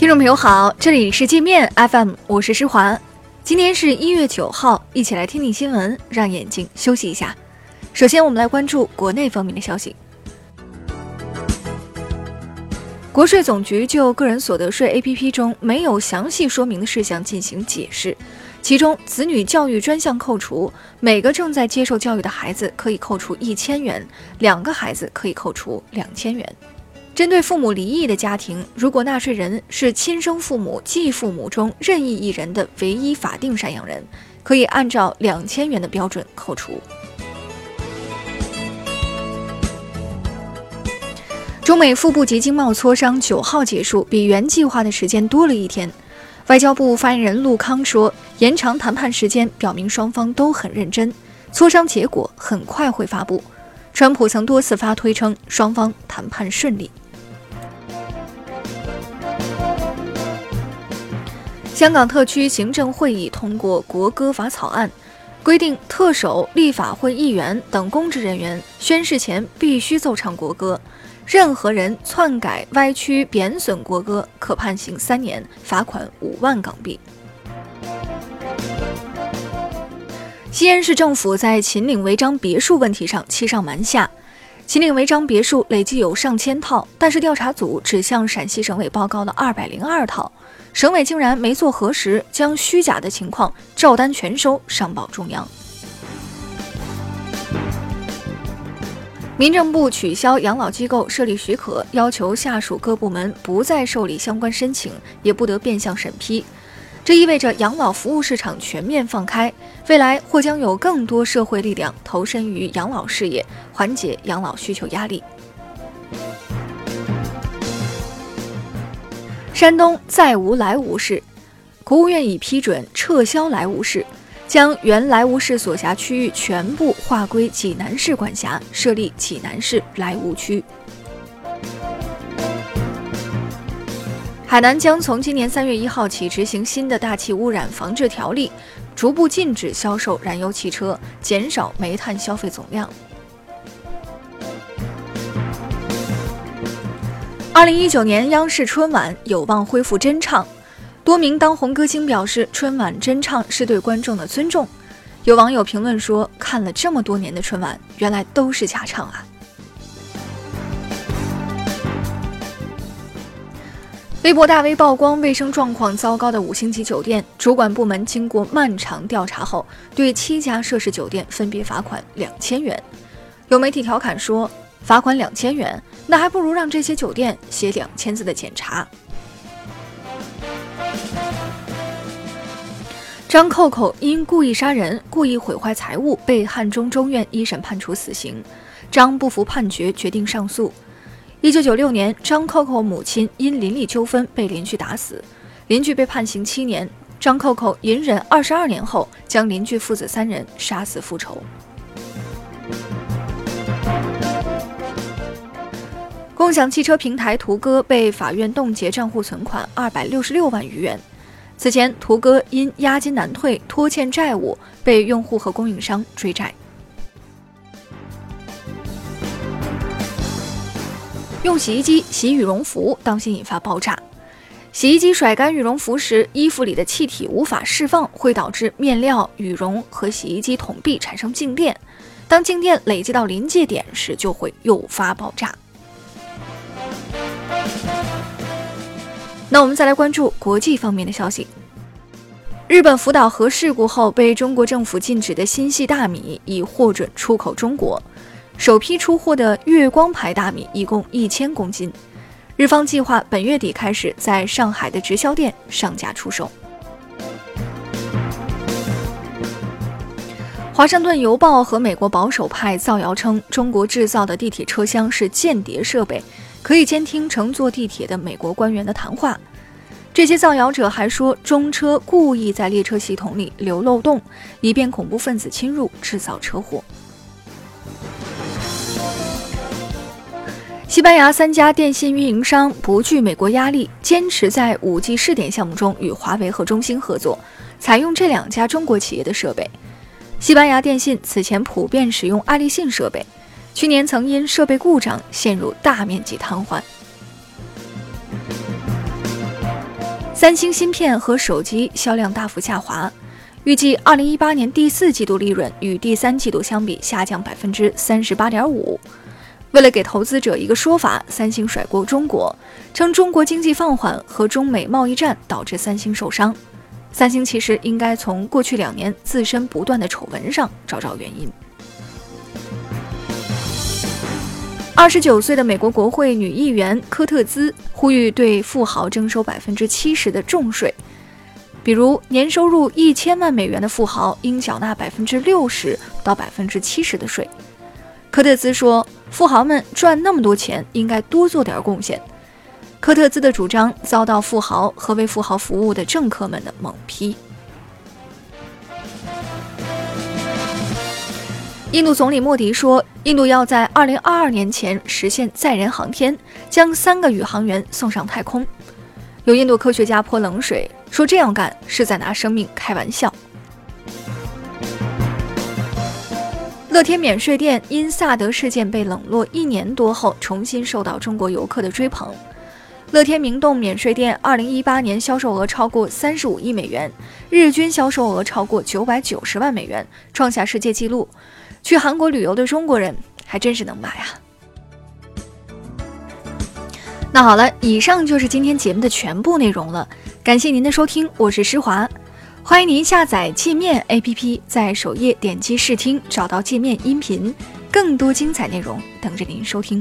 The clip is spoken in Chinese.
听众朋友好，这里是界面 FM，我是施华。今天是一月九号，一起来听听新闻，让眼睛休息一下。首先，我们来关注国内方面的消息。国税总局就个人所得税 APP 中没有详细说明的事项进行解释，其中子女教育专项扣除，每个正在接受教育的孩子可以扣除一千元，两个孩子可以扣除两千元。针对父母离异的家庭，如果纳税人是亲生父母、继父母中任意一人的唯一法定赡养人，可以按照两千元的标准扣除。中美副部级经贸磋商九号结束，比原计划的时间多了一天。外交部发言人陆康说，延长谈判时间表明双方都很认真，磋商结果很快会发布。川普曾多次发推称，双方谈判顺利。香港特区行政会议通过国歌法草案，规定特首、立法会议员等公职人员宣誓前必须奏唱国歌，任何人篡改、歪曲、贬损国歌，可判刑三年，罚款五万港币。西安市政府在秦岭违章别墅问题上欺上瞒下。秦岭违章别墅累计有上千套，但是调查组只向陕西省委报告了二百零二套，省委竟然没做核实，将虚假的情况照单全收上报中央。民政部取消养老机构设立许可，要求下属各部门不再受理相关申请，也不得变相审批。这意味着养老服务市场全面放开，未来或将有更多社会力量投身于养老事业，缓解养老需求压力。山东再无莱芜市，国务院已批准撤销莱芜市，将原莱芜市所辖区域全部划归济南市管辖，设立济南市莱芜区。海南将从今年三月一号起执行新的大气污染防治条例，逐步禁止销售燃油汽车，减少煤炭消费总量。二零一九年央视春晚有望恢复真唱，多名当红歌星表示，春晚真唱是对观众的尊重。有网友评论说：“看了这么多年的春晚，原来都是假唱啊！”微博大 V 曝光卫生状况糟糕的五星级酒店，主管部门经过漫长调查后，对七家涉事酒店分别罚款两千元。有媒体调侃说：“罚款两千元，那还不如让这些酒店写两千字的检查。”张扣扣因故意杀人、故意毁坏财物被汉中中院一审判处死刑，张不服判决，决定上诉。一九九六年，张扣扣母亲因邻里纠纷被邻居打死，邻居被判刑七年。张扣扣隐忍二十二年后，将邻居父子三人杀死复仇。共享汽车平台途歌被法院冻结账户存款二百六十六万余元。此前，途歌因押金难退、拖欠债务，被用户和供应商追债。用洗衣机洗羽绒服，当心引发爆炸。洗衣机甩干羽绒服时，衣服里的气体无法释放，会导致面料、羽绒和洗衣机桶壁产生静电。当静电累积到临界点时，就会诱发爆炸。那我们再来关注国际方面的消息。日本福岛核事故后被中国政府禁止的新系大米已获准出口中国。首批出货的月光牌大米一共一千公斤，日方计划本月底开始在上海的直销店上架出售。华盛顿邮报和美国保守派造谣称，中国制造的地铁车厢是间谍设备，可以监听乘坐地铁的美国官员的谈话。这些造谣者还说，中车故意在列车系统里留漏洞，以便恐怖分子侵入，制造车祸。西班牙三家电信运营商不惧美国压力，坚持在 5G 试点项目中与华为和中兴合作，采用这两家中国企业的设备。西班牙电信此前普遍使用爱立信设备，去年曾因设备故障陷入大面积瘫痪。三星芯片和手机销量大幅下滑，预计二零一八年第四季度利润与第三季度相比下降百分之三十八点五。为了给投资者一个说法，三星甩锅中国，称中国经济放缓和中美贸易战导致三星受伤。三星其实应该从过去两年自身不断的丑闻上找找原因。二十九岁的美国国会女议员科特兹呼吁对富豪征收百分之七十的重税，比如年收入一千万美元的富豪应缴纳百分之六十到百分之七十的税。科特兹说，富豪们赚那么多钱，应该多做点贡献。科特兹的主张遭到富豪和为富豪服务的政客们的猛批。印度总理莫迪说，印度要在2022年前实现载人航天，将三个宇航员送上太空。有印度科学家泼冷水，说这样干是在拿生命开玩笑。乐天免税店因萨德事件被冷落一年多后，重新受到中国游客的追捧。乐天明洞免税店2018年销售额超过35亿美元，日均销售额超过990万美元，创下世界纪录。去韩国旅游的中国人还真是能买啊！那好了，以上就是今天节目的全部内容了，感谢您的收听，我是施华，欢迎您下载界面 APP，在首页点击试听，找到界面音频，更多精彩内容等着您收听。